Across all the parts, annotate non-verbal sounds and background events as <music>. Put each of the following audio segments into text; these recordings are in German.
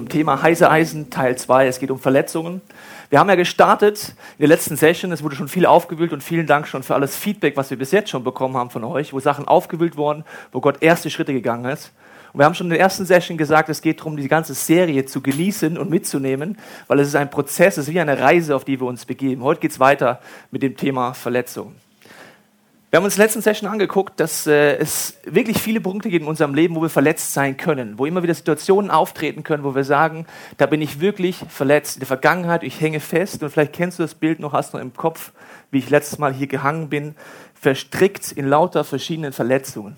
zum Thema heiße Eisen Teil 2. Es geht um Verletzungen. Wir haben ja gestartet in der letzten Session, es wurde schon viel aufgewühlt und vielen Dank schon für alles Feedback, was wir bis jetzt schon bekommen haben von euch, wo Sachen aufgewühlt wurden, wo Gott erste Schritte gegangen ist. Und wir haben schon in der ersten Session gesagt, es geht darum, die ganze Serie zu genießen und mitzunehmen, weil es ist ein Prozess, es ist wie eine Reise, auf die wir uns begeben. Heute geht es weiter mit dem Thema Verletzung. Wir haben uns in der letzten Session angeguckt, dass äh, es wirklich viele Punkte gibt in unserem Leben, wo wir verletzt sein können, wo immer wieder Situationen auftreten können, wo wir sagen, da bin ich wirklich verletzt. In der Vergangenheit, ich hänge fest und vielleicht kennst du das Bild noch, hast noch im Kopf, wie ich letztes Mal hier gehangen bin, verstrickt in lauter verschiedenen Verletzungen.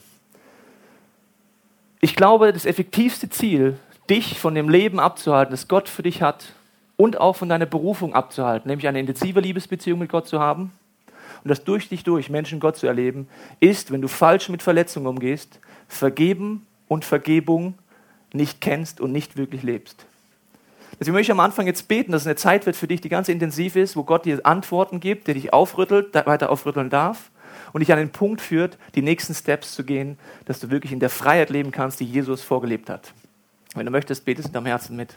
Ich glaube, das effektivste Ziel, dich von dem Leben abzuhalten, das Gott für dich hat, und auch von deiner Berufung abzuhalten, nämlich eine intensive Liebesbeziehung mit Gott zu haben, und das durch dich durch Menschen Gott zu erleben, ist, wenn du falsch mit Verletzungen umgehst, vergeben und Vergebung nicht kennst und nicht wirklich lebst. Deswegen möchte ich am Anfang jetzt beten, dass es eine Zeit wird für dich, die ganz intensiv ist, wo Gott dir Antworten gibt, der dich aufrüttelt, weiter aufrütteln darf und dich an den Punkt führt, die nächsten Steps zu gehen, dass du wirklich in der Freiheit leben kannst, die Jesus vorgelebt hat. Wenn du möchtest, betest in deinem Herzen mit.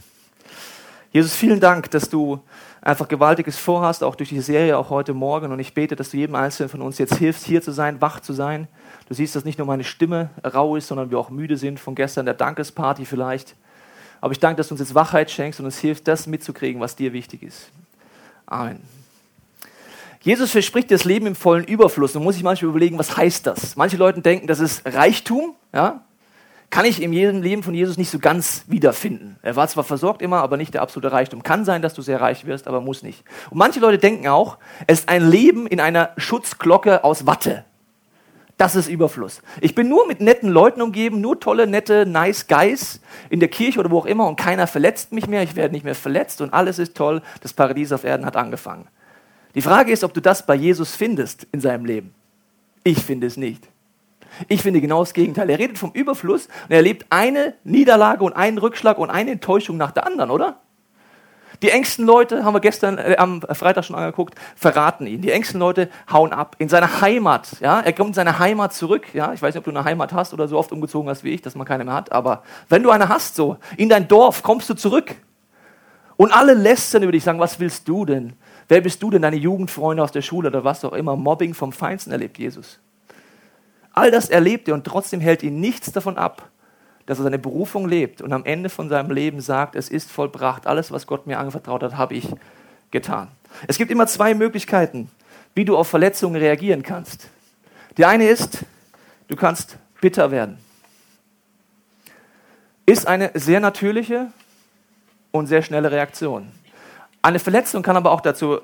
Jesus, vielen Dank, dass du einfach Gewaltiges vorhast, auch durch die Serie, auch heute Morgen. Und ich bete, dass du jedem Einzelnen von uns jetzt hilfst, hier zu sein, wach zu sein. Du siehst, dass nicht nur meine Stimme rau ist, sondern wir auch müde sind von gestern der Dankesparty vielleicht. Aber ich danke, dass du uns jetzt Wachheit schenkst und uns hilfst, das mitzukriegen, was dir wichtig ist. Amen. Jesus verspricht das Leben im vollen Überfluss. Man muss sich manchmal überlegen, was heißt das? Manche Leute denken, das ist Reichtum, ja? Kann ich im Leben von Jesus nicht so ganz wiederfinden. Er war zwar versorgt immer, aber nicht der absolute Reichtum. Kann sein, dass du sehr reich wirst, aber muss nicht. Und manche Leute denken auch, es ist ein Leben in einer Schutzglocke aus Watte. Das ist Überfluss. Ich bin nur mit netten Leuten umgeben, nur tolle, nette, nice Guys in der Kirche oder wo auch immer und keiner verletzt mich mehr, ich werde nicht mehr verletzt und alles ist toll, das Paradies auf Erden hat angefangen. Die Frage ist, ob du das bei Jesus findest in seinem Leben. Ich finde es nicht. Ich finde genau das Gegenteil. Er redet vom Überfluss und er erlebt eine Niederlage und einen Rückschlag und eine Enttäuschung nach der anderen, oder? Die engsten Leute, haben wir gestern äh, am Freitag schon angeguckt, verraten ihn. Die engsten Leute hauen ab. In seiner Heimat, ja, er kommt in seine Heimat zurück, ja. Ich weiß nicht, ob du eine Heimat hast oder so oft umgezogen hast wie ich, dass man keine mehr hat, aber wenn du eine hast, so, in dein Dorf kommst du zurück. Und alle lästern über dich, sagen, was willst du denn? Wer bist du denn? Deine Jugendfreunde aus der Schule oder was auch immer. Mobbing vom Feinsten erlebt Jesus. All das erlebt er und trotzdem hält ihn nichts davon ab, dass er seine Berufung lebt und am Ende von seinem Leben sagt, es ist vollbracht, alles, was Gott mir anvertraut hat, habe ich getan. Es gibt immer zwei Möglichkeiten, wie du auf Verletzungen reagieren kannst. Die eine ist, du kannst bitter werden. Ist eine sehr natürliche und sehr schnelle Reaktion. Eine Verletzung kann aber auch dazu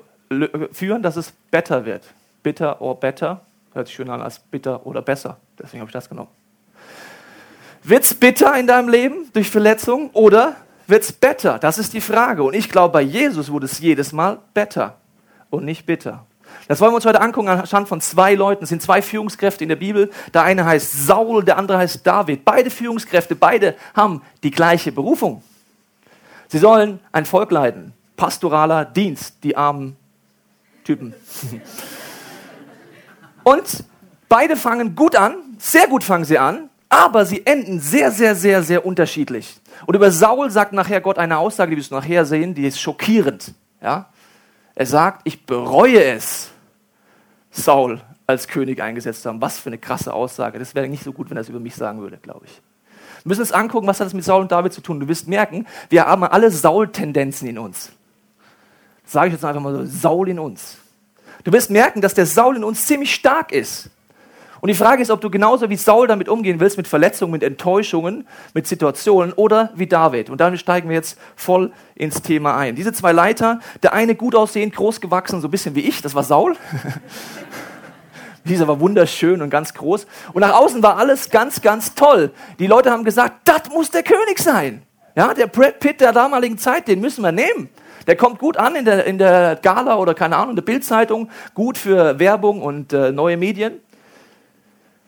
führen, dass es better wird. Bitter or better Hört sich schön an als bitter oder besser. Deswegen habe ich das genommen. Wird es bitter in deinem Leben durch Verletzung oder wird es better? Das ist die Frage. Und ich glaube, bei Jesus wurde es jedes Mal better und nicht bitter. Das wollen wir uns heute angucken anhand von zwei Leuten. Es sind zwei Führungskräfte in der Bibel. Der eine heißt Saul, der andere heißt David. Beide Führungskräfte, beide haben die gleiche Berufung. Sie sollen ein Volk leiten. Pastoraler Dienst, die armen Typen. <laughs> Und beide fangen gut an, sehr gut fangen sie an, aber sie enden sehr, sehr, sehr, sehr unterschiedlich. Und über Saul sagt nachher Gott eine Aussage, die wirst du nachher sehen, die ist schockierend. Ja? Er sagt, ich bereue es, Saul als König eingesetzt zu haben. Was für eine krasse Aussage. Das wäre nicht so gut, wenn er es über mich sagen würde, glaube ich. Wir müssen uns angucken, was hat das mit Saul und David zu tun. Du wirst merken, wir haben alle Saul-Tendenzen in uns. Sage ich jetzt einfach mal so, Saul in uns. Du wirst merken, dass der Saul in uns ziemlich stark ist. Und die Frage ist, ob du genauso wie Saul damit umgehen willst, mit Verletzungen, mit Enttäuschungen, mit Situationen oder wie David. Und damit steigen wir jetzt voll ins Thema ein. Diese zwei Leiter, der eine gut aussehend, groß gewachsen, so ein bisschen wie ich, das war Saul. <laughs> Dieser war wunderschön und ganz groß. Und nach außen war alles ganz, ganz toll. Die Leute haben gesagt, das muss der König sein. Ja, der Brad Pitt der damaligen Zeit, den müssen wir nehmen. Der kommt gut an in der, in der Gala oder keine Ahnung, in der Bildzeitung, gut für Werbung und äh, neue Medien.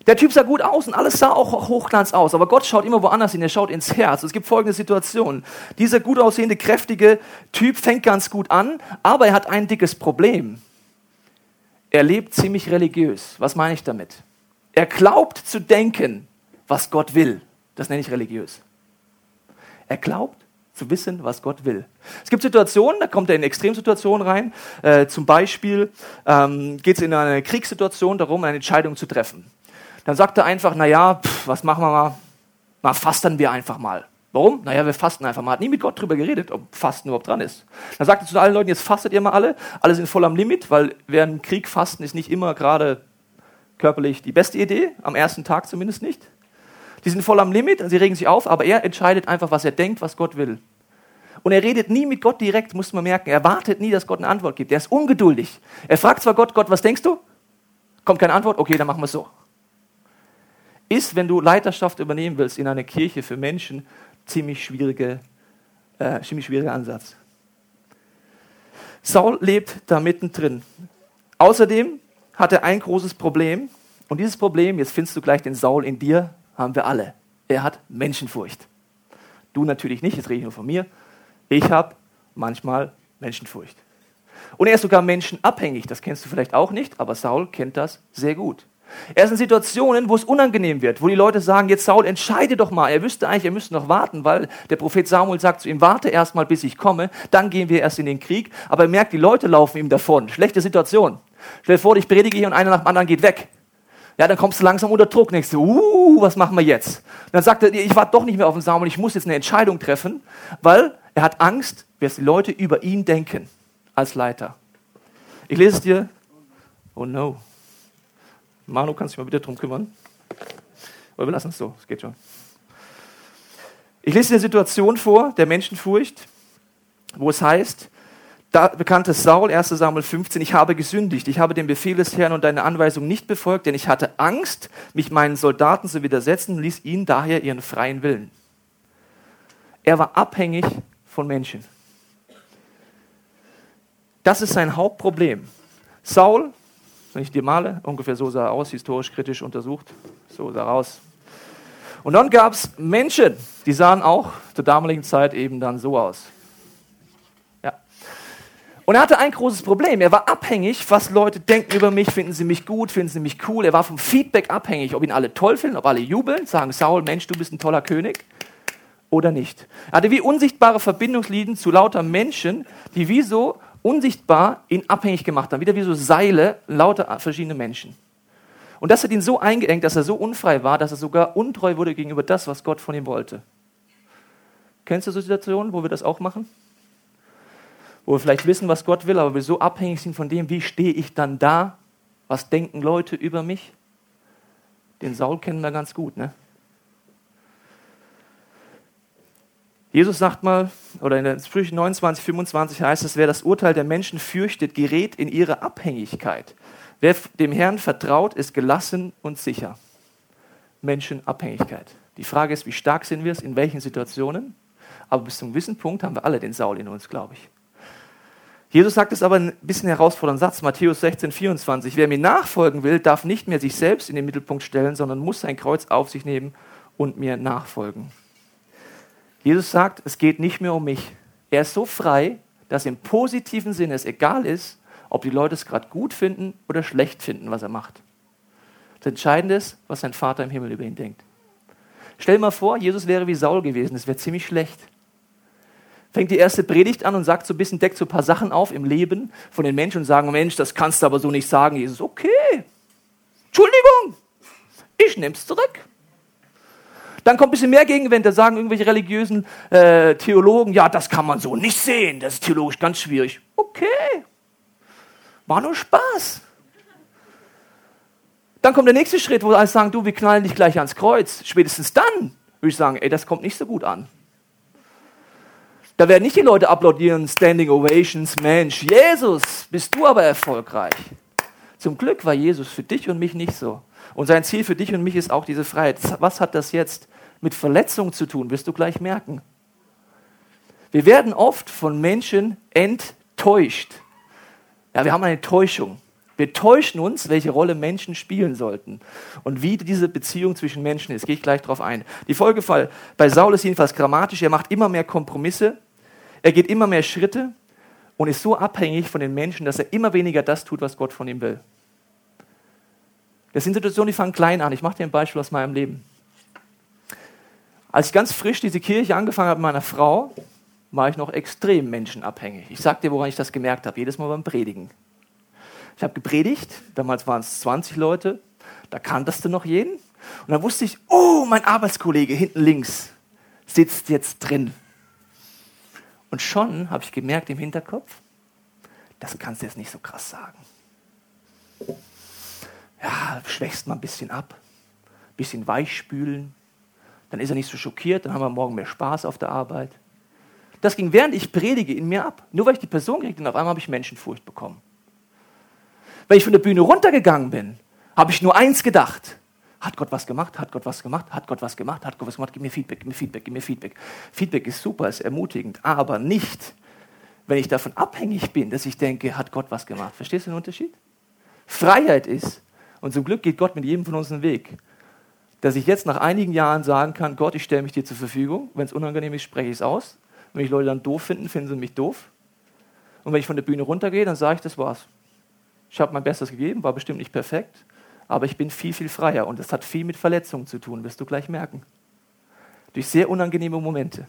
Der Typ sah gut aus und alles sah auch hochglanz aus, aber Gott schaut immer woanders hin, er schaut ins Herz. Es gibt folgende Situation. Dieser gut aussehende, kräftige Typ fängt ganz gut an, aber er hat ein dickes Problem. Er lebt ziemlich religiös. Was meine ich damit? Er glaubt zu denken, was Gott will. Das nenne ich religiös. Er glaubt zu wissen, was Gott will. Es gibt Situationen, da kommt er in Extremsituationen rein. Äh, zum Beispiel ähm, geht es in eine Kriegssituation darum, eine Entscheidung zu treffen. Dann sagt er einfach, naja, was machen wir mal? Mal fasten wir einfach mal. Warum? Naja, wir fasten einfach mal. Hat nie mit Gott drüber geredet, ob Fasten überhaupt dran ist. Dann sagt er zu allen Leuten, jetzt fastet ihr mal alle. Alle sind voll am Limit, weil während Krieg fasten ist nicht immer gerade körperlich die beste Idee, am ersten Tag zumindest nicht. Die sind voll am Limit, sie regen sich auf, aber er entscheidet einfach, was er denkt, was Gott will. Und er redet nie mit Gott direkt, muss man merken. Er wartet nie, dass Gott eine Antwort gibt. Er ist ungeduldig. Er fragt zwar Gott, Gott, was denkst du? Kommt keine Antwort? Okay, dann machen wir es so. Ist, wenn du Leiterschaft übernehmen willst in einer Kirche für Menschen, ziemlich, schwierige, äh, ziemlich schwieriger Ansatz. Saul lebt da mittendrin. Außerdem hat er ein großes Problem. Und dieses Problem, jetzt findest du gleich den Saul in dir, haben wir alle. Er hat Menschenfurcht. Du natürlich nicht, jetzt rede ich nur von mir. Ich habe manchmal Menschenfurcht. Und er ist sogar menschenabhängig. Das kennst du vielleicht auch nicht, aber Saul kennt das sehr gut. Er ist in Situationen, wo es unangenehm wird, wo die Leute sagen, jetzt Saul, entscheide doch mal. Er wüsste eigentlich, er müsste noch warten, weil der Prophet Samuel sagt zu ihm, warte erst mal, bis ich komme, dann gehen wir erst in den Krieg. Aber er merkt, die Leute laufen ihm davon. Schlechte Situation. Stell dir vor, ich predige hier und einer nach dem anderen geht weg. Ja, dann kommst du langsam unter Druck, denkst du, uh, was machen wir jetzt? Dann sagt er, ich warte doch nicht mehr auf den Samuel, ich muss jetzt eine Entscheidung treffen, weil er hat Angst, was die Leute über ihn denken als Leiter. Ich lese es dir. Oh no. Manu, kannst du dich mal bitte drum kümmern? Oder wir lassen es so, es geht schon. Ich lese dir eine Situation vor, der Menschenfurcht, wo es heißt, da bekannte Saul, 1 Samuel 15, ich habe gesündigt, ich habe den Befehl des Herrn und deine Anweisung nicht befolgt, denn ich hatte Angst, mich meinen Soldaten zu widersetzen und ließ ihnen daher ihren freien Willen. Er war abhängig von Menschen. Das ist sein Hauptproblem. Saul, wenn ich dir male, ungefähr so sah er aus, historisch kritisch untersucht, so sah er aus. Und dann gab es Menschen, die sahen auch zur damaligen Zeit eben dann so aus. Und er hatte ein großes Problem. Er war abhängig, was Leute denken über mich, finden sie mich gut, finden sie mich cool. Er war vom Feedback abhängig, ob ihn alle toll finden, ob alle jubeln, sagen, Saul, Mensch, du bist ein toller König oder nicht. Er hatte wie unsichtbare Verbindungslinien zu lauter Menschen, die wie so unsichtbar ihn abhängig gemacht haben. Wieder wie so Seile, lauter verschiedene Menschen. Und das hat ihn so eingeengt, dass er so unfrei war, dass er sogar untreu wurde gegenüber das, was Gott von ihm wollte. Kennst du so Situationen, wo wir das auch machen? Wo wir vielleicht wissen, was Gott will, aber wir so abhängig sind von dem, wie stehe ich dann da, was denken Leute über mich. Den Saul kennen wir ganz gut, ne? Jesus sagt mal, oder in der Sprüche 29, 25 heißt es, wer das Urteil der Menschen fürchtet, gerät in ihre Abhängigkeit. Wer dem Herrn vertraut, ist gelassen und sicher. Menschenabhängigkeit. Die Frage ist, wie stark sind wir es, in welchen Situationen? Aber bis zu einem gewissen Punkt haben wir alle den Saul in uns, glaube ich. Jesus sagt es aber ein bisschen herausfordernden Satz, Matthäus 16, 24. Wer mir nachfolgen will, darf nicht mehr sich selbst in den Mittelpunkt stellen, sondern muss sein Kreuz auf sich nehmen und mir nachfolgen. Jesus sagt, es geht nicht mehr um mich. Er ist so frei, dass im positiven Sinne es egal ist, ob die Leute es gerade gut finden oder schlecht finden, was er macht. Das Entscheidende ist, was sein Vater im Himmel über ihn denkt. Stell dir mal vor, Jesus wäre wie Saul gewesen, das wäre ziemlich schlecht fängt die erste Predigt an und sagt so ein bisschen, deckt so ein paar Sachen auf im Leben von den Menschen und sagen, Mensch, das kannst du aber so nicht sagen. Jesus, okay, Entschuldigung, ich nehme es zurück. Dann kommt ein bisschen mehr Gegenwind, da sagen irgendwelche religiösen äh, Theologen, ja, das kann man so nicht sehen, das ist theologisch ganz schwierig. Okay, war nur Spaß. Dann kommt der nächste Schritt, wo alle sagen, du, wir knallen dich gleich ans Kreuz. Spätestens dann würde ich sagen, ey, das kommt nicht so gut an. Da werden nicht die Leute applaudieren, Standing Ovations, Mensch, Jesus, bist du aber erfolgreich. Zum Glück war Jesus für dich und mich nicht so. Und sein Ziel für dich und mich ist auch diese Freiheit. Was hat das jetzt mit Verletzung zu tun, wirst du gleich merken. Wir werden oft von Menschen enttäuscht. Ja, wir haben eine Täuschung. Wir täuschen uns, welche Rolle Menschen spielen sollten und wie diese Beziehung zwischen Menschen ist. Gehe ich gleich darauf ein. Die Folgefall bei Saul ist jedenfalls grammatisch. Er macht immer mehr Kompromisse, er geht immer mehr Schritte und ist so abhängig von den Menschen, dass er immer weniger das tut, was Gott von ihm will. Das sind Situationen, die fangen klein an. Ich mache dir ein Beispiel aus meinem Leben. Als ich ganz frisch diese Kirche angefangen habe mit meiner Frau, war ich noch extrem menschenabhängig. Ich sag dir, woran ich das gemerkt habe, jedes Mal beim Predigen. Ich habe gepredigt, damals waren es 20 Leute, da kanntest du noch jeden. Und dann wusste ich, oh, mein Arbeitskollege hinten links sitzt jetzt drin. Und schon habe ich gemerkt im Hinterkopf, das kannst du jetzt nicht so krass sagen. Ja, schwächst mal ein bisschen ab, ein bisschen weichspülen, dann ist er nicht so schockiert, dann haben wir morgen mehr Spaß auf der Arbeit. Das ging während ich predige in mir ab. Nur weil ich die Person kriegte und auf einmal habe ich Menschenfurcht bekommen. Wenn ich von der Bühne runtergegangen bin, habe ich nur eins gedacht. Hat Gott was gemacht? Hat Gott was gemacht? Hat Gott was gemacht? Hat Gott was gemacht? Gib mir Feedback, gib mir Feedback, gib mir Feedback. Feedback ist super, ist ermutigend, aber nicht, wenn ich davon abhängig bin, dass ich denke, hat Gott was gemacht. Verstehst du den Unterschied? Freiheit ist, und zum Glück geht Gott mit jedem von uns einen Weg, dass ich jetzt nach einigen Jahren sagen kann, Gott, ich stelle mich dir zur Verfügung. Wenn es unangenehm ist, spreche ich es aus. Wenn mich Leute dann doof finden, finden sie mich doof. Und wenn ich von der Bühne runtergehe, dann sage ich, das war's. Ich habe mein Bestes gegeben, war bestimmt nicht perfekt, aber ich bin viel, viel freier. Und das hat viel mit Verletzungen zu tun, wirst du gleich merken. Durch sehr unangenehme Momente.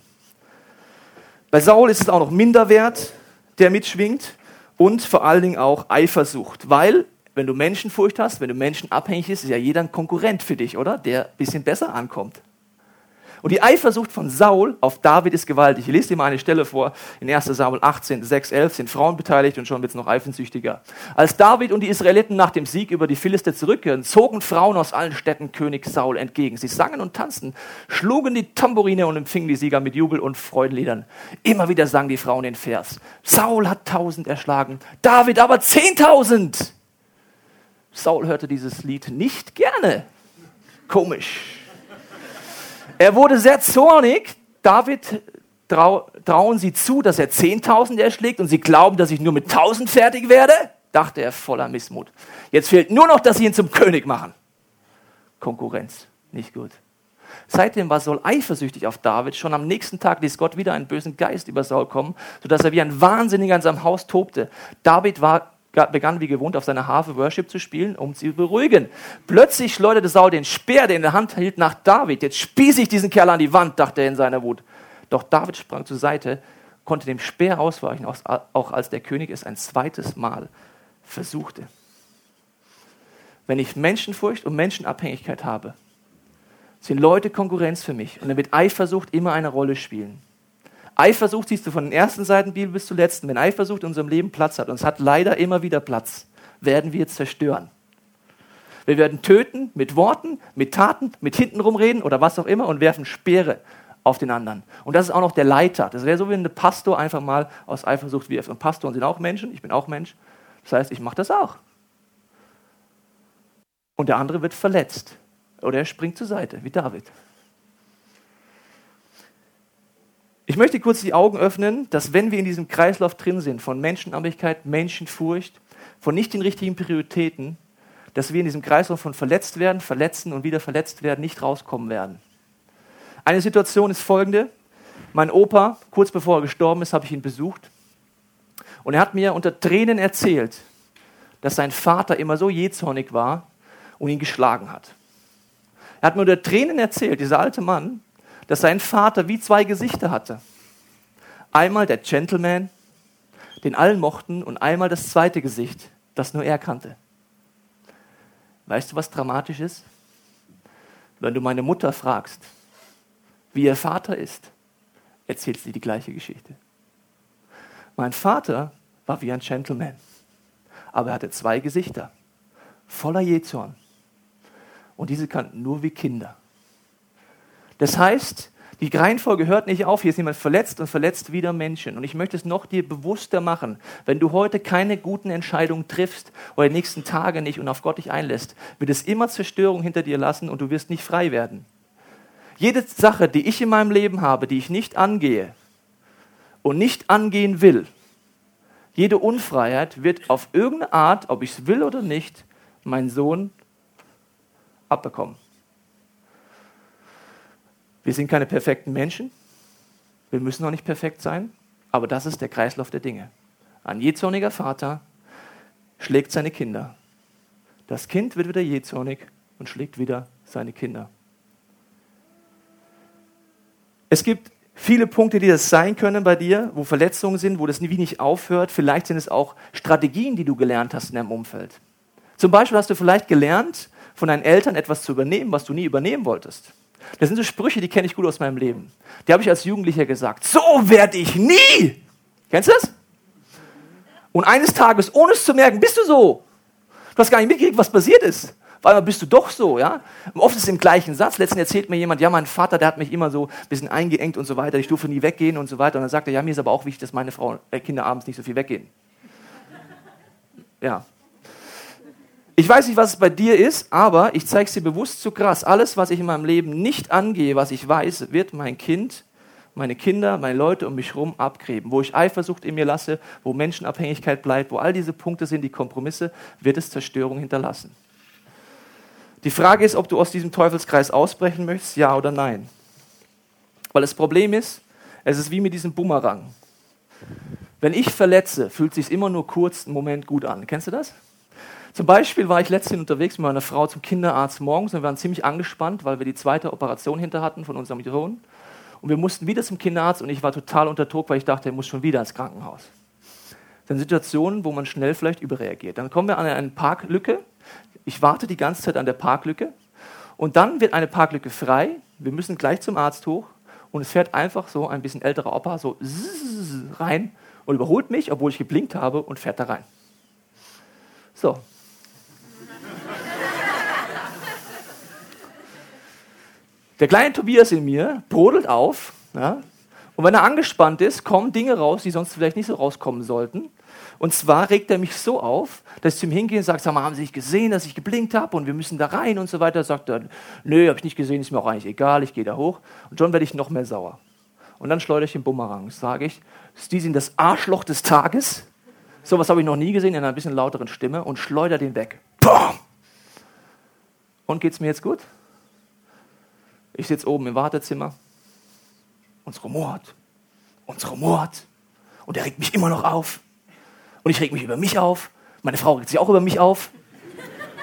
Bei Saul ist es auch noch Minderwert, der mitschwingt und vor allen Dingen auch Eifersucht, weil wenn du Menschenfurcht hast, wenn du menschenabhängig bist, ist ja jeder ein Konkurrent für dich, oder? Der ein bisschen besser ankommt. Und die Eifersucht von Saul auf David ist gewaltig. Ich lese dir mal eine Stelle vor. In 1 Samuel 18, 6, 11 sind Frauen beteiligt und schon wird es noch eifersüchtiger. Als David und die Israeliten nach dem Sieg über die Philister zurückkehren, zogen Frauen aus allen Städten König Saul entgegen. Sie sangen und tanzten, schlugen die Tambourine und empfingen die Sieger mit Jubel und Freudenliedern. Immer wieder sangen die Frauen den Vers. Saul hat tausend erschlagen, David aber zehntausend. Saul hörte dieses Lied nicht gerne. Komisch. Er wurde sehr zornig. David trau, trauen sie zu, dass er 10.000 erschlägt und sie glauben, dass ich nur mit 1.000 fertig werde? dachte er voller Missmut. Jetzt fehlt nur noch, dass sie ihn zum König machen. Konkurrenz, nicht gut. Seitdem war Saul eifersüchtig auf David. Schon am nächsten Tag ließ Gott wieder einen bösen Geist über Saul kommen, sodass er wie ein Wahnsinniger in seinem Haus tobte. David war begann wie gewohnt auf seiner Harfe Worship zu spielen, um sie zu beruhigen. Plötzlich schleuderte Saul den Speer, den er in der Hand hielt, nach David. Jetzt spieße ich diesen Kerl an die Wand, dachte er in seiner Wut. Doch David sprang zur Seite, konnte dem Speer ausweichen, auch als der König es ein zweites Mal versuchte. Wenn ich Menschenfurcht und Menschenabhängigkeit habe, sind Leute Konkurrenz für mich und wird Eifersucht immer eine Rolle spielen. Eifersucht siehst du von den ersten Seiten Bibel bis zur letzten. Wenn Eifersucht in unserem Leben Platz hat, und es hat leider immer wieder Platz, werden wir zerstören. Wir werden töten mit Worten, mit Taten, mit hintenrum reden oder was auch immer und werfen Speere auf den anderen. Und das ist auch noch der Leiter. Das wäre so, wie ein Pastor einfach mal aus Eifersucht wirft. Und Pastoren sind auch Menschen, ich bin auch Mensch. Das heißt, ich mache das auch. Und der andere wird verletzt. Oder er springt zur Seite, wie David. Ich möchte kurz die Augen öffnen, dass wenn wir in diesem Kreislauf drin sind von Menschenabhängigkeit, Menschenfurcht, von nicht den richtigen Prioritäten, dass wir in diesem Kreislauf von verletzt werden, verletzen und wieder verletzt werden, nicht rauskommen werden. Eine Situation ist folgende. Mein Opa, kurz bevor er gestorben ist, habe ich ihn besucht. Und er hat mir unter Tränen erzählt, dass sein Vater immer so jähzornig war und ihn geschlagen hat. Er hat mir unter Tränen erzählt, dieser alte Mann, dass sein Vater wie zwei Gesichter hatte. Einmal der Gentleman, den allen mochten, und einmal das zweite Gesicht, das nur er kannte. Weißt du, was dramatisch ist? Wenn du meine Mutter fragst, wie ihr Vater ist, erzählt sie die gleiche Geschichte. Mein Vater war wie ein Gentleman, aber er hatte zwei Gesichter, voller Jezorn. Und diese kannten nur wie Kinder. Das heißt, die Reihenfolge hört nicht auf. Hier ist jemand verletzt und verletzt wieder Menschen. Und ich möchte es noch dir bewusster machen. Wenn du heute keine guten Entscheidungen triffst oder die nächsten Tage nicht und auf Gott dich einlässt, wird es immer Zerstörung hinter dir lassen und du wirst nicht frei werden. Jede Sache, die ich in meinem Leben habe, die ich nicht angehe und nicht angehen will, jede Unfreiheit wird auf irgendeine Art, ob ich es will oder nicht, mein Sohn abbekommen. Wir sind keine perfekten Menschen. Wir müssen auch nicht perfekt sein. Aber das ist der Kreislauf der Dinge. Ein jähzorniger Vater schlägt seine Kinder. Das Kind wird wieder jähzornig und schlägt wieder seine Kinder. Es gibt viele Punkte, die das sein können bei dir, wo Verletzungen sind, wo das wie nicht aufhört. Vielleicht sind es auch Strategien, die du gelernt hast in deinem Umfeld. Zum Beispiel hast du vielleicht gelernt, von deinen Eltern etwas zu übernehmen, was du nie übernehmen wolltest. Das sind so Sprüche, die kenne ich gut aus meinem Leben. Die habe ich als Jugendlicher gesagt. So werde ich nie. Kennst du das? Und eines Tages, ohne es zu merken, bist du so. Du hast gar nicht mitgekriegt, was passiert ist. Einmal bist du doch so, ja. Und oft ist es im gleichen Satz. Letztens erzählt mir jemand, ja, mein Vater, der hat mich immer so ein bisschen eingeengt und so weiter. Ich durfte nie weggehen und so weiter. Und dann sagt er, ja, mir ist aber auch wichtig, dass meine Frau, äh, Kinder abends nicht so viel weggehen. Ja, ich weiß nicht, was es bei dir ist, aber ich zeige es dir bewusst zu krass. Alles, was ich in meinem Leben nicht angehe, was ich weiß, wird mein Kind, meine Kinder, meine Leute um mich herum abgräben. Wo ich Eifersucht in mir lasse, wo Menschenabhängigkeit bleibt, wo all diese Punkte sind, die Kompromisse, wird es Zerstörung hinterlassen. Die Frage ist, ob du aus diesem Teufelskreis ausbrechen möchtest, ja oder nein. Weil das Problem ist, es ist wie mit diesem Bumerang. Wenn ich verletze, fühlt es sich immer nur kurz einen Moment gut an. Kennst du das? Zum Beispiel war ich letztens unterwegs mit meiner Frau zum Kinderarzt morgens und wir waren ziemlich angespannt, weil wir die zweite Operation hinter hatten von unserem Sohn. Und wir mussten wieder zum Kinderarzt und ich war total unter Druck, weil ich dachte, er muss schon wieder ins Krankenhaus. Das sind Situationen, wo man schnell vielleicht überreagiert. Dann kommen wir an eine Parklücke. Ich warte die ganze Zeit an der Parklücke und dann wird eine Parklücke frei. Wir müssen gleich zum Arzt hoch und es fährt einfach so ein bisschen älterer Opa so rein und überholt mich, obwohl ich geblinkt habe und fährt da rein. So, Der kleine Tobias in mir brodelt auf. Ja, und wenn er angespannt ist, kommen Dinge raus, die sonst vielleicht nicht so rauskommen sollten. Und zwar regt er mich so auf, dass ich zu ihm hingehe und sage, sag mal, haben Sie nicht gesehen, dass ich geblinkt habe und wir müssen da rein und so weiter. Sagt er, nö, habe ich nicht gesehen, ist mir auch eigentlich egal, ich gehe da hoch. Und schon werde ich noch mehr sauer. Und dann schleudere ich den Bumerang. Sage ich, Sie sind das Arschloch des Tages. So was habe ich noch nie gesehen in einer bisschen lauteren Stimme und schleudere den weg. Bam! Und geht's mir jetzt gut? Ich sitze oben im Wartezimmer. Uns rumort. Uns rumort. Und er regt mich immer noch auf. Und ich reg mich über mich auf. Meine Frau regt sich auch über mich auf.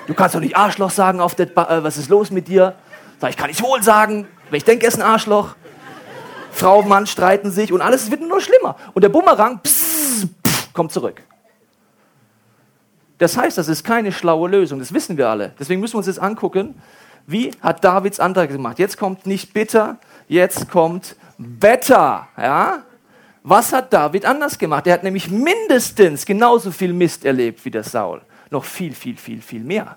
Du kannst doch nicht Arschloch sagen auf der ba äh, was ist los mit dir? Sag ich, kann ich wohl sagen, wenn ich denke, er ist ein Arschloch. Frau und Mann streiten sich und alles wird nur schlimmer. Und der Bumerang pss, pff, kommt zurück. Das heißt, das ist keine schlaue Lösung, das wissen wir alle. Deswegen müssen wir uns jetzt angucken, wie hat Davids Antrag gemacht? Jetzt kommt nicht bitter, jetzt kommt better. Ja? Was hat David anders gemacht? Er hat nämlich mindestens genauso viel Mist erlebt wie der Saul. Noch viel, viel, viel, viel mehr.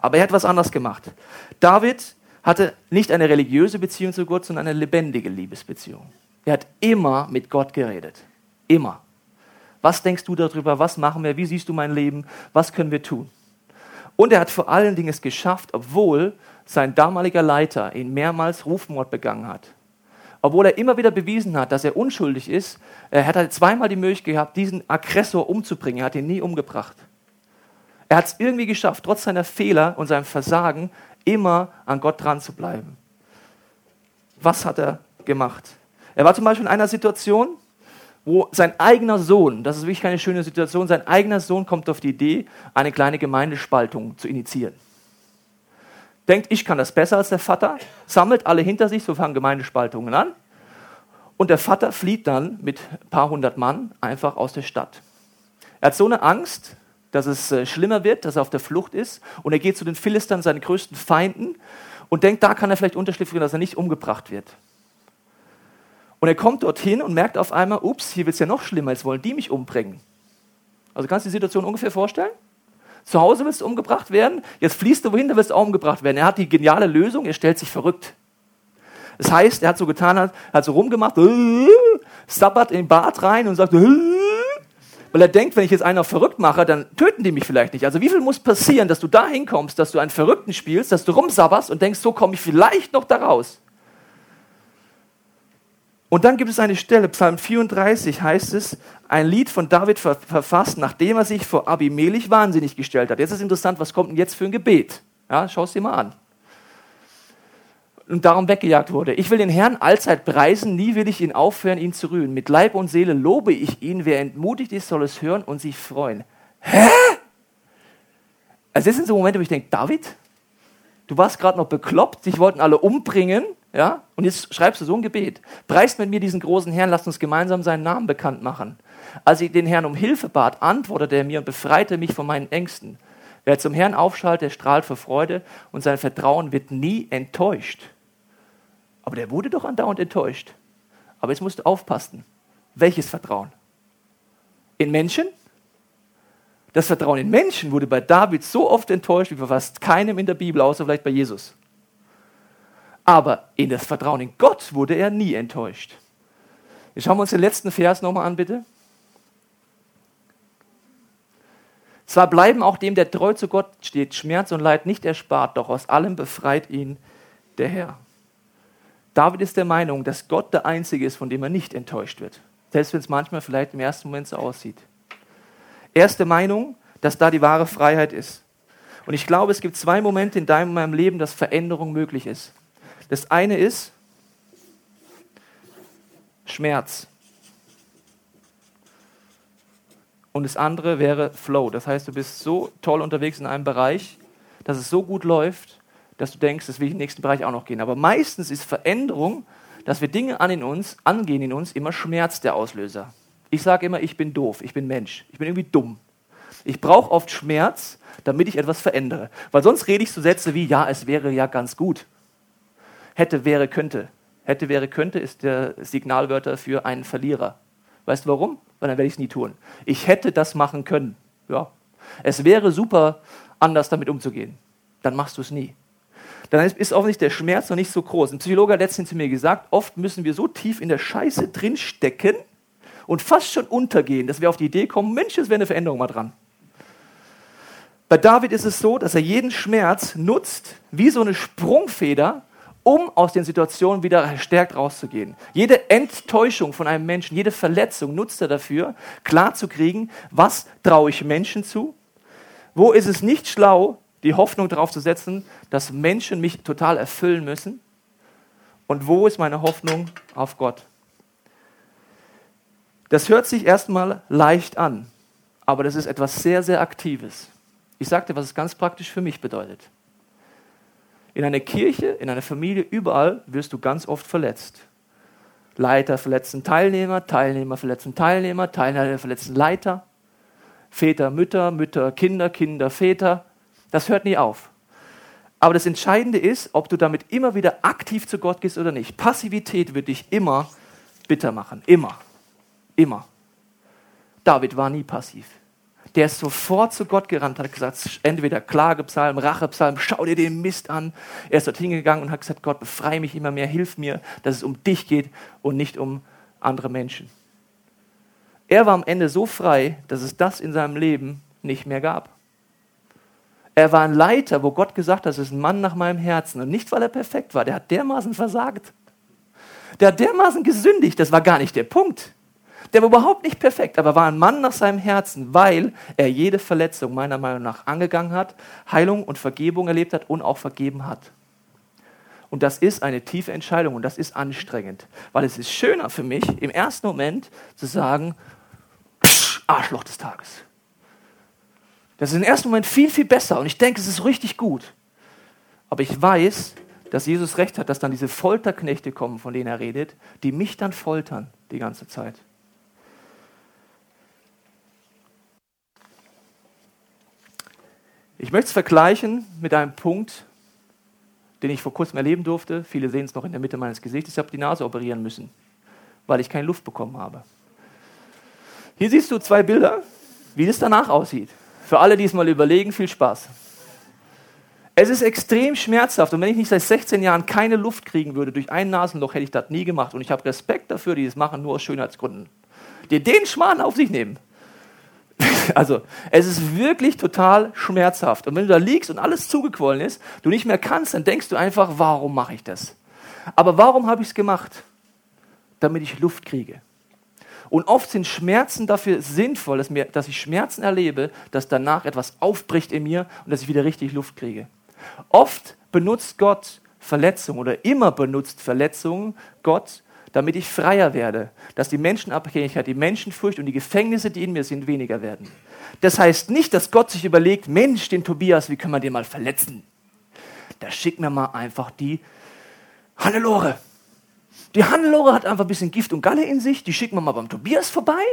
Aber er hat was anders gemacht. David hatte nicht eine religiöse Beziehung zu Gott, sondern eine lebendige Liebesbeziehung. Er hat immer mit Gott geredet. Immer. Was denkst du darüber? Was machen wir? Wie siehst du mein Leben? Was können wir tun? Und er hat vor allen Dingen es geschafft, obwohl sein damaliger Leiter ihn mehrmals Rufmord begangen hat. Obwohl er immer wieder bewiesen hat, dass er unschuldig ist, er hat halt zweimal die Möglichkeit gehabt, diesen Aggressor umzubringen. Er hat ihn nie umgebracht. Er hat es irgendwie geschafft, trotz seiner Fehler und seinem Versagen immer an Gott dran zu bleiben. Was hat er gemacht? Er war zum Beispiel in einer Situation, wo sein eigener Sohn, das ist wirklich keine schöne Situation, sein eigener Sohn kommt auf die Idee, eine kleine Gemeindespaltung zu initiieren denkt, ich kann das besser als der Vater, sammelt alle hinter sich, so fangen Gemeindespaltungen an. Und der Vater flieht dann mit ein paar hundert Mann einfach aus der Stadt. Er hat so eine Angst, dass es äh, schlimmer wird, dass er auf der Flucht ist. Und er geht zu den Philistern, seinen größten Feinden, und denkt, da kann er vielleicht Unterschrift kriegen, dass er nicht umgebracht wird. Und er kommt dorthin und merkt auf einmal, ups, hier wird es ja noch schlimmer, jetzt wollen die mich umbringen. Also kannst du die Situation ungefähr vorstellen? Zu Hause willst du umgebracht werden, jetzt fließt du wohin, da willst du auch umgebracht werden. Er hat die geniale Lösung, er stellt sich verrückt. Das heißt, er hat so getan, hat, hat so rumgemacht, äh, sabbert in den Bart rein und sagt, äh, weil er denkt, wenn ich jetzt einen auf verrückt mache, dann töten die mich vielleicht nicht. Also wie viel muss passieren, dass du da hinkommst, dass du einen Verrückten spielst, dass du rumsabberst und denkst, so komme ich vielleicht noch da raus. Und dann gibt es eine Stelle, Psalm 34 heißt es, ein Lied von David verfasst, nachdem er sich vor Abimelech wahnsinnig gestellt hat. Jetzt ist interessant, was kommt denn jetzt für ein Gebet? Ja, schau es dir mal an. Und darum weggejagt wurde. Ich will den Herrn allzeit preisen, nie will ich ihn aufhören, ihn zu rühren. Mit Leib und Seele lobe ich ihn. Wer entmutigt ist, soll es hören und sich freuen. Hä? Also das sind so Momente, wo ich denke, David, du warst gerade noch bekloppt, dich wollten alle umbringen, ja? Und jetzt schreibst du so ein Gebet. Preist mit mir diesen großen Herrn, lasst uns gemeinsam seinen Namen bekannt machen. Als ich den Herrn um Hilfe bat, antwortete er mir und befreite mich von meinen Ängsten. Wer zum Herrn aufschaltet, der strahlt vor Freude und sein Vertrauen wird nie enttäuscht. Aber der wurde doch andauernd enttäuscht. Aber jetzt musst du aufpassen. Welches Vertrauen? In Menschen? Das Vertrauen in Menschen wurde bei David so oft enttäuscht wie bei fast keinem in der Bibel, außer vielleicht bei Jesus. Aber in das Vertrauen in Gott wurde er nie enttäuscht. Jetzt schauen wir uns den letzten Vers nochmal an, bitte. Zwar bleiben auch dem, der treu zu Gott steht, Schmerz und Leid nicht erspart, doch aus allem befreit ihn der Herr. David ist der Meinung, dass Gott der Einzige ist, von dem er nicht enttäuscht wird. Selbst wenn es manchmal vielleicht im ersten Moment so aussieht. Er ist der Meinung, dass da die wahre Freiheit ist. Und ich glaube, es gibt zwei Momente in deinem und meinem Leben, dass Veränderung möglich ist. Das eine ist Schmerz. Und das andere wäre Flow. Das heißt, du bist so toll unterwegs in einem Bereich, dass es so gut läuft, dass du denkst, das will ich im nächsten Bereich auch noch gehen. Aber meistens ist Veränderung, dass wir Dinge an in uns, angehen in uns, immer Schmerz der Auslöser. Ich sage immer, ich bin doof, ich bin Mensch, ich bin irgendwie dumm. Ich brauche oft Schmerz, damit ich etwas verändere. Weil sonst rede ich so Sätze wie, ja, es wäre ja ganz gut. Hätte, wäre, könnte. Hätte, wäre, könnte ist der Signalwörter für einen Verlierer. Weißt du warum? Weil dann werde ich es nie tun. Ich hätte das machen können. Ja. Es wäre super, anders damit umzugehen. Dann machst du es nie. Dann ist offensichtlich der Schmerz noch nicht so groß. Ein Psychologe hat letztens zu mir gesagt, oft müssen wir so tief in der Scheiße drinstecken und fast schon untergehen, dass wir auf die Idee kommen, Mensch, es wäre eine Veränderung mal dran. Bei David ist es so, dass er jeden Schmerz nutzt wie so eine Sprungfeder, um aus den Situationen wieder verstärkt rauszugehen. Jede Enttäuschung von einem Menschen, jede Verletzung nutzt er dafür, klarzukriegen, was traue ich Menschen zu, wo ist es nicht schlau, die Hoffnung darauf zu setzen, dass Menschen mich total erfüllen müssen und wo ist meine Hoffnung auf Gott. Das hört sich erstmal leicht an, aber das ist etwas sehr, sehr Aktives. Ich sagte, was es ganz praktisch für mich bedeutet. In einer Kirche, in einer Familie, überall wirst du ganz oft verletzt. Leiter verletzen Teilnehmer, Teilnehmer verletzen Teilnehmer, Teilnehmer verletzen Leiter, Väter, Mütter, Mütter, Kinder, Kinder, Väter. Das hört nie auf. Aber das Entscheidende ist, ob du damit immer wieder aktiv zu Gott gehst oder nicht. Passivität wird dich immer bitter machen. Immer. Immer. David war nie passiv der ist sofort zu Gott gerannt, hat gesagt, entweder Klagepsalm, Rachepsalm, schau dir den Mist an. Er ist dort hingegangen und hat gesagt, Gott, befreie mich immer mehr, hilf mir, dass es um dich geht und nicht um andere Menschen. Er war am Ende so frei, dass es das in seinem Leben nicht mehr gab. Er war ein Leiter, wo Gott gesagt hat, das ist ein Mann nach meinem Herzen. Und nicht, weil er perfekt war, der hat dermaßen versagt. Der hat dermaßen gesündigt, das war gar nicht der Punkt. Der war überhaupt nicht perfekt, aber war ein Mann nach seinem Herzen, weil er jede Verletzung meiner Meinung nach angegangen hat, Heilung und Vergebung erlebt hat und auch vergeben hat. Und das ist eine tiefe Entscheidung und das ist anstrengend, weil es ist schöner für mich, im ersten Moment zu sagen, Arschloch des Tages. Das ist im ersten Moment viel, viel besser und ich denke, es ist richtig gut. Aber ich weiß, dass Jesus recht hat, dass dann diese Folterknechte kommen, von denen er redet, die mich dann foltern die ganze Zeit. Ich möchte es vergleichen mit einem Punkt, den ich vor kurzem erleben durfte. Viele sehen es noch in der Mitte meines Gesichts. Ich habe die Nase operieren müssen, weil ich keine Luft bekommen habe. Hier siehst du zwei Bilder, wie es danach aussieht. Für alle, die es mal überlegen, viel Spaß. Es ist extrem schmerzhaft und wenn ich nicht seit 16 Jahren keine Luft kriegen würde durch ein Nasenloch, hätte ich das nie gemacht. Und ich habe Respekt dafür, die das machen, nur aus Schönheitsgründen. Die den Schmarrn auf sich nehmen. Also, es ist wirklich total schmerzhaft. Und wenn du da liegst und alles zugequollen ist, du nicht mehr kannst, dann denkst du einfach, warum mache ich das? Aber warum habe ich es gemacht? damit ich Luft kriege. Und oft sind Schmerzen dafür sinnvoll, dass, mir, dass ich Schmerzen erlebe, dass danach etwas aufbricht in mir und dass ich wieder richtig Luft kriege. Oft benutzt Gott Verletzungen oder immer benutzt Verletzungen Gott, damit ich freier werde, dass die Menschenabhängigkeit, die Menschenfurcht und die Gefängnisse, die in mir sind, weniger werden. Das heißt nicht, dass Gott sich überlegt, Mensch, den Tobias, wie können wir den mal verletzen? Da schicken wir mal einfach die Hannelore. Die Hannelore hat einfach ein bisschen Gift und Galle in sich, die schicken wir mal beim Tobias vorbei.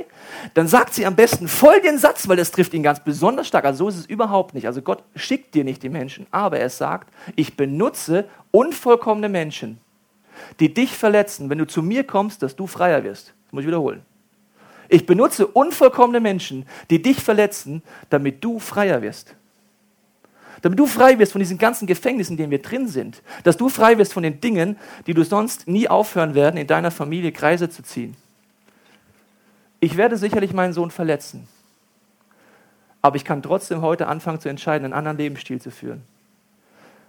Dann sagt sie am besten folgenden Satz, weil das trifft ihn ganz besonders stark. Also so ist es überhaupt nicht. Also Gott schickt dir nicht die Menschen, aber er sagt, ich benutze unvollkommene Menschen, die dich verletzen, wenn du zu mir kommst, dass du freier wirst. Das muss ich wiederholen. Ich benutze unvollkommene Menschen, die dich verletzen, damit du freier wirst. Damit du frei wirst von diesen ganzen Gefängnissen, in denen wir drin sind. Dass du frei wirst von den Dingen, die du sonst nie aufhören werden, in deiner Familie Kreise zu ziehen. Ich werde sicherlich meinen Sohn verletzen. Aber ich kann trotzdem heute anfangen zu entscheiden, einen anderen Lebensstil zu führen.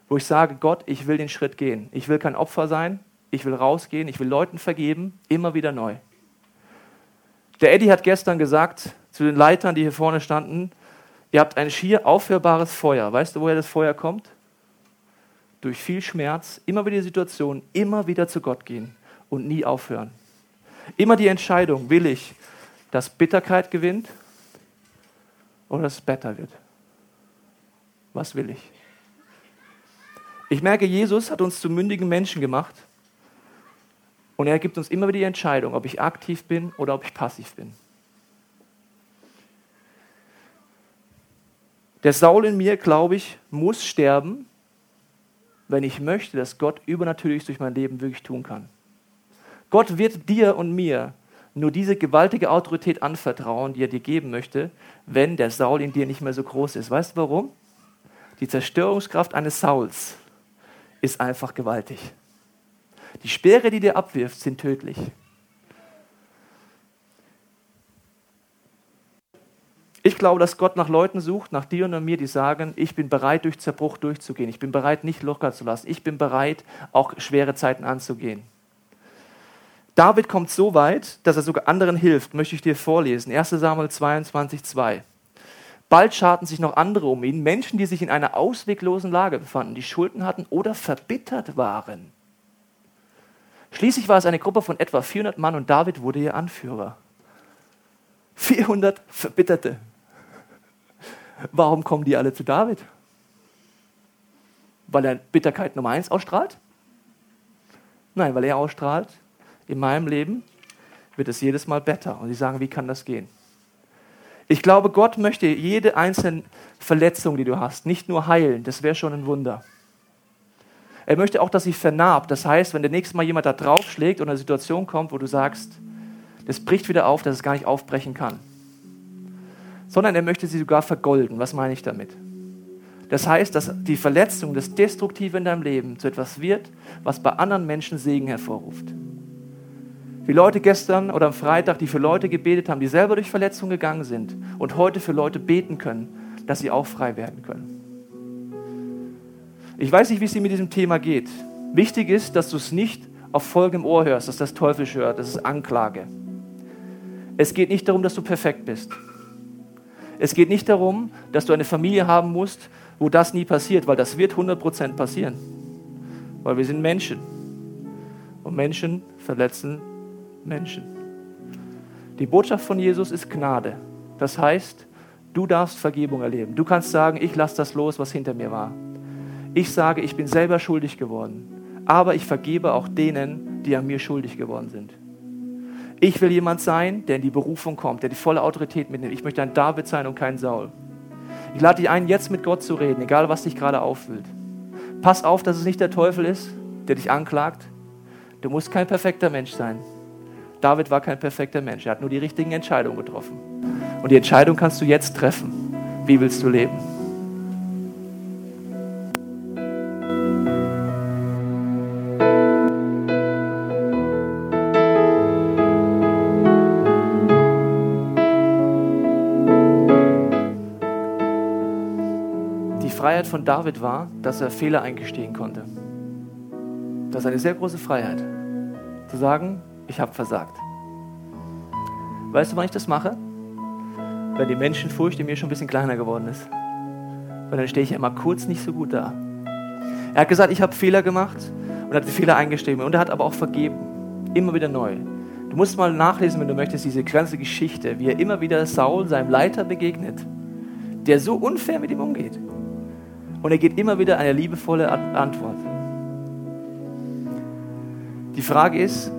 Wo ich sage, Gott, ich will den Schritt gehen. Ich will kein Opfer sein, ich will rausgehen, ich will Leuten vergeben, immer wieder neu. Der Eddie hat gestern gesagt zu den Leitern, die hier vorne standen, ihr habt ein schier aufhörbares Feuer. Weißt du, woher das Feuer kommt? Durch viel Schmerz, immer wieder die Situation, immer wieder zu Gott gehen und nie aufhören. Immer die Entscheidung, will ich, dass Bitterkeit gewinnt oder dass es besser wird? Was will ich? Ich merke, Jesus hat uns zu mündigen Menschen gemacht und er gibt uns immer wieder die Entscheidung, ob ich aktiv bin oder ob ich passiv bin. Der Saul in mir, glaube ich, muss sterben, wenn ich möchte, dass Gott übernatürlich durch mein Leben wirklich tun kann. Gott wird dir und mir nur diese gewaltige Autorität anvertrauen, die er dir geben möchte, wenn der Saul in dir nicht mehr so groß ist. Weißt du warum? Die Zerstörungskraft eines Sauls ist einfach gewaltig. Die Speere, die dir abwirft, sind tödlich. Ich glaube, dass Gott nach Leuten sucht, nach dir und nach mir, die sagen, ich bin bereit, durch Zerbruch durchzugehen. Ich bin bereit, nicht locker zu lassen. Ich bin bereit, auch schwere Zeiten anzugehen. David kommt so weit, dass er sogar anderen hilft. Möchte ich dir vorlesen. 1 Samuel 22, 2. Bald scharten sich noch andere um ihn, Menschen, die sich in einer ausweglosen Lage befanden, die Schulden hatten oder verbittert waren. Schließlich war es eine Gruppe von etwa 400 Mann und David wurde ihr Anführer. 400 Verbitterte. Warum kommen die alle zu David? Weil er Bitterkeit Nummer eins ausstrahlt? Nein, weil er ausstrahlt, in meinem Leben wird es jedes Mal besser. Und sie sagen, wie kann das gehen? Ich glaube, Gott möchte jede einzelne Verletzung, die du hast, nicht nur heilen. Das wäre schon ein Wunder. Er möchte auch, dass sie vernarbt. Das heißt, wenn der nächste Mal jemand da draufschlägt und eine Situation kommt, wo du sagst, das bricht wieder auf, dass es gar nicht aufbrechen kann. Sondern er möchte sie sogar vergolden. Was meine ich damit? Das heißt, dass die Verletzung, das Destruktive in deinem Leben zu etwas wird, was bei anderen Menschen Segen hervorruft. Wie Leute gestern oder am Freitag, die für Leute gebetet haben, die selber durch Verletzungen gegangen sind und heute für Leute beten können, dass sie auch frei werden können. Ich weiß nicht, wie es dir mit diesem Thema geht. Wichtig ist, dass du es nicht auf folgendem Ohr hörst, dass das Teufel hört, das ist Anklage. Es geht nicht darum, dass du perfekt bist. Es geht nicht darum, dass du eine Familie haben musst, wo das nie passiert, weil das wird 100% passieren. Weil wir sind Menschen. Und Menschen verletzen Menschen. Die Botschaft von Jesus ist Gnade. Das heißt, du darfst Vergebung erleben. Du kannst sagen, ich lasse das los, was hinter mir war. Ich sage, ich bin selber schuldig geworden, aber ich vergebe auch denen, die an mir schuldig geworden sind. Ich will jemand sein, der in die Berufung kommt, der die volle Autorität mitnimmt. Ich möchte ein David sein und kein Saul. Ich lade dich ein, jetzt mit Gott zu reden, egal was dich gerade auffüllt. Pass auf, dass es nicht der Teufel ist, der dich anklagt. Du musst kein perfekter Mensch sein. David war kein perfekter Mensch. Er hat nur die richtigen Entscheidungen getroffen. Und die Entscheidung kannst du jetzt treffen. Wie willst du leben? Von David war, dass er Fehler eingestehen konnte. Das ist eine sehr große Freiheit. Zu sagen, ich habe versagt. Weißt du, wann ich das mache? Wenn die Menschenfurcht in mir schon ein bisschen kleiner geworden ist. Weil dann stehe ich immer kurz nicht so gut da. Er hat gesagt, ich habe Fehler gemacht und hat die Fehler eingestehen. Und er hat aber auch vergeben. Immer wieder neu. Du musst mal nachlesen, wenn du möchtest, diese ganze Geschichte, wie er immer wieder Saul, seinem Leiter, begegnet, der so unfair mit ihm umgeht. Und er geht immer wieder eine liebevolle Antwort. Die Frage ist,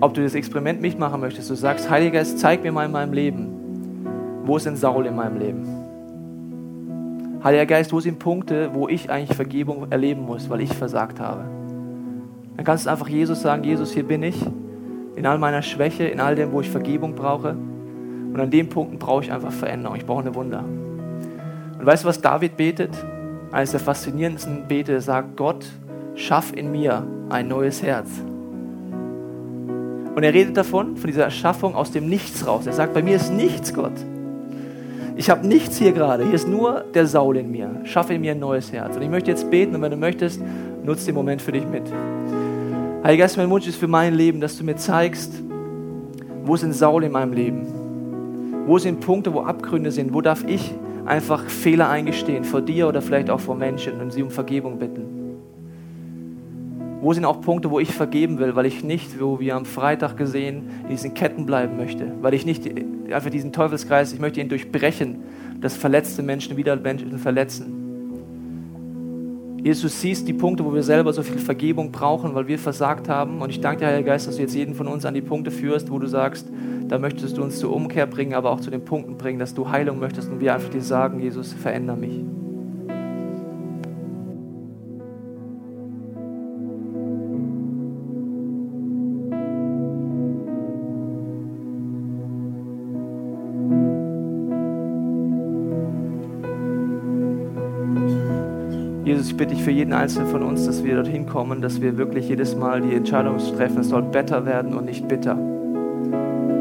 ob du das Experiment mitmachen möchtest. Du sagst, Heiliger Geist, zeig mir mal in meinem Leben, wo ist denn Saul in meinem Leben? Heiliger Geist, wo sind Punkte, wo ich eigentlich Vergebung erleben muss, weil ich versagt habe? Dann kannst du einfach Jesus sagen, Jesus, hier bin ich in all meiner Schwäche, in all dem, wo ich Vergebung brauche. Und an den Punkten brauche ich einfach Veränderung. Ich brauche eine Wunder. Und weißt du, was David betet? Eines der faszinierendsten Bete, sagt, Gott, schaff in mir ein neues Herz. Und er redet davon, von dieser Erschaffung aus dem Nichts raus. Er sagt, bei mir ist nichts, Gott. Ich habe nichts hier gerade. Hier ist nur der Saul in mir. Schaffe in mir ein neues Herz. Und ich möchte jetzt beten und wenn du möchtest, nutze den Moment für dich mit. Heiliger Geist, mein Wunsch ist für mein Leben, dass du mir zeigst, wo sind Saul in meinem Leben? Wo sind Punkte, wo Abgründe sind? Wo darf ich einfach Fehler eingestehen vor dir oder vielleicht auch vor Menschen und sie um Vergebung bitten? Wo sind auch Punkte, wo ich vergeben will, weil ich nicht, wo wir am Freitag gesehen, in diesen Ketten bleiben möchte? Weil ich nicht einfach diesen Teufelskreis, ich möchte ihn durchbrechen, dass verletzte Menschen wieder Menschen verletzen. Jesus, du siehst die Punkte, wo wir selber so viel Vergebung brauchen, weil wir versagt haben. Und ich danke dir, Heiliger Geist, dass du jetzt jeden von uns an die Punkte führst, wo du sagst, da möchtest du uns zur Umkehr bringen, aber auch zu den Punkten bringen, dass du Heilung möchtest und wir einfach dir sagen, Jesus, veränder mich. Jesus, ich bitte dich für jeden Einzelnen von uns, dass wir dorthin kommen, dass wir wirklich jedes Mal die Entscheidung treffen, es soll besser werden und nicht bitter.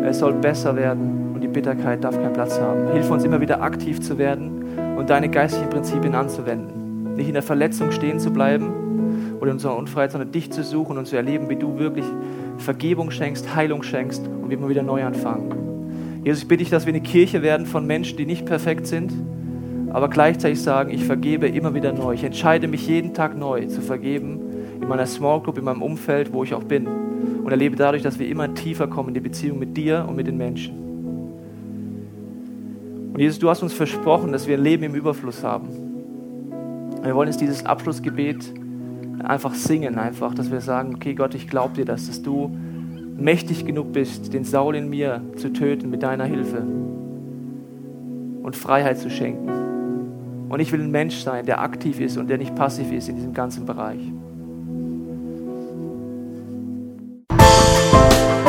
Es soll besser werden und die Bitterkeit darf keinen Platz haben. Hilf uns immer wieder aktiv zu werden und deine geistlichen Prinzipien anzuwenden. Nicht in der Verletzung stehen zu bleiben oder in unserer Unfreiheit, sondern dich zu suchen und zu erleben, wie du wirklich Vergebung schenkst, Heilung schenkst und wir immer wieder neu anfangen. Jesus, ich bitte dich, dass wir eine Kirche werden von Menschen, die nicht perfekt sind, aber gleichzeitig sagen, ich vergebe immer wieder neu. Ich entscheide mich jeden Tag neu zu vergeben, in meiner Small Group, in meinem Umfeld, wo ich auch bin. Und erlebe dadurch, dass wir immer tiefer kommen in die Beziehung mit dir und mit den Menschen. Und Jesus, du hast uns versprochen, dass wir ein Leben im Überfluss haben. Wir wollen jetzt dieses Abschlussgebet einfach singen, einfach, dass wir sagen, okay Gott, ich glaube dir das, dass du mächtig genug bist, den Saul in mir zu töten mit deiner Hilfe und Freiheit zu schenken. Und ich will ein Mensch sein, der aktiv ist und der nicht passiv ist in diesem ganzen Bereich.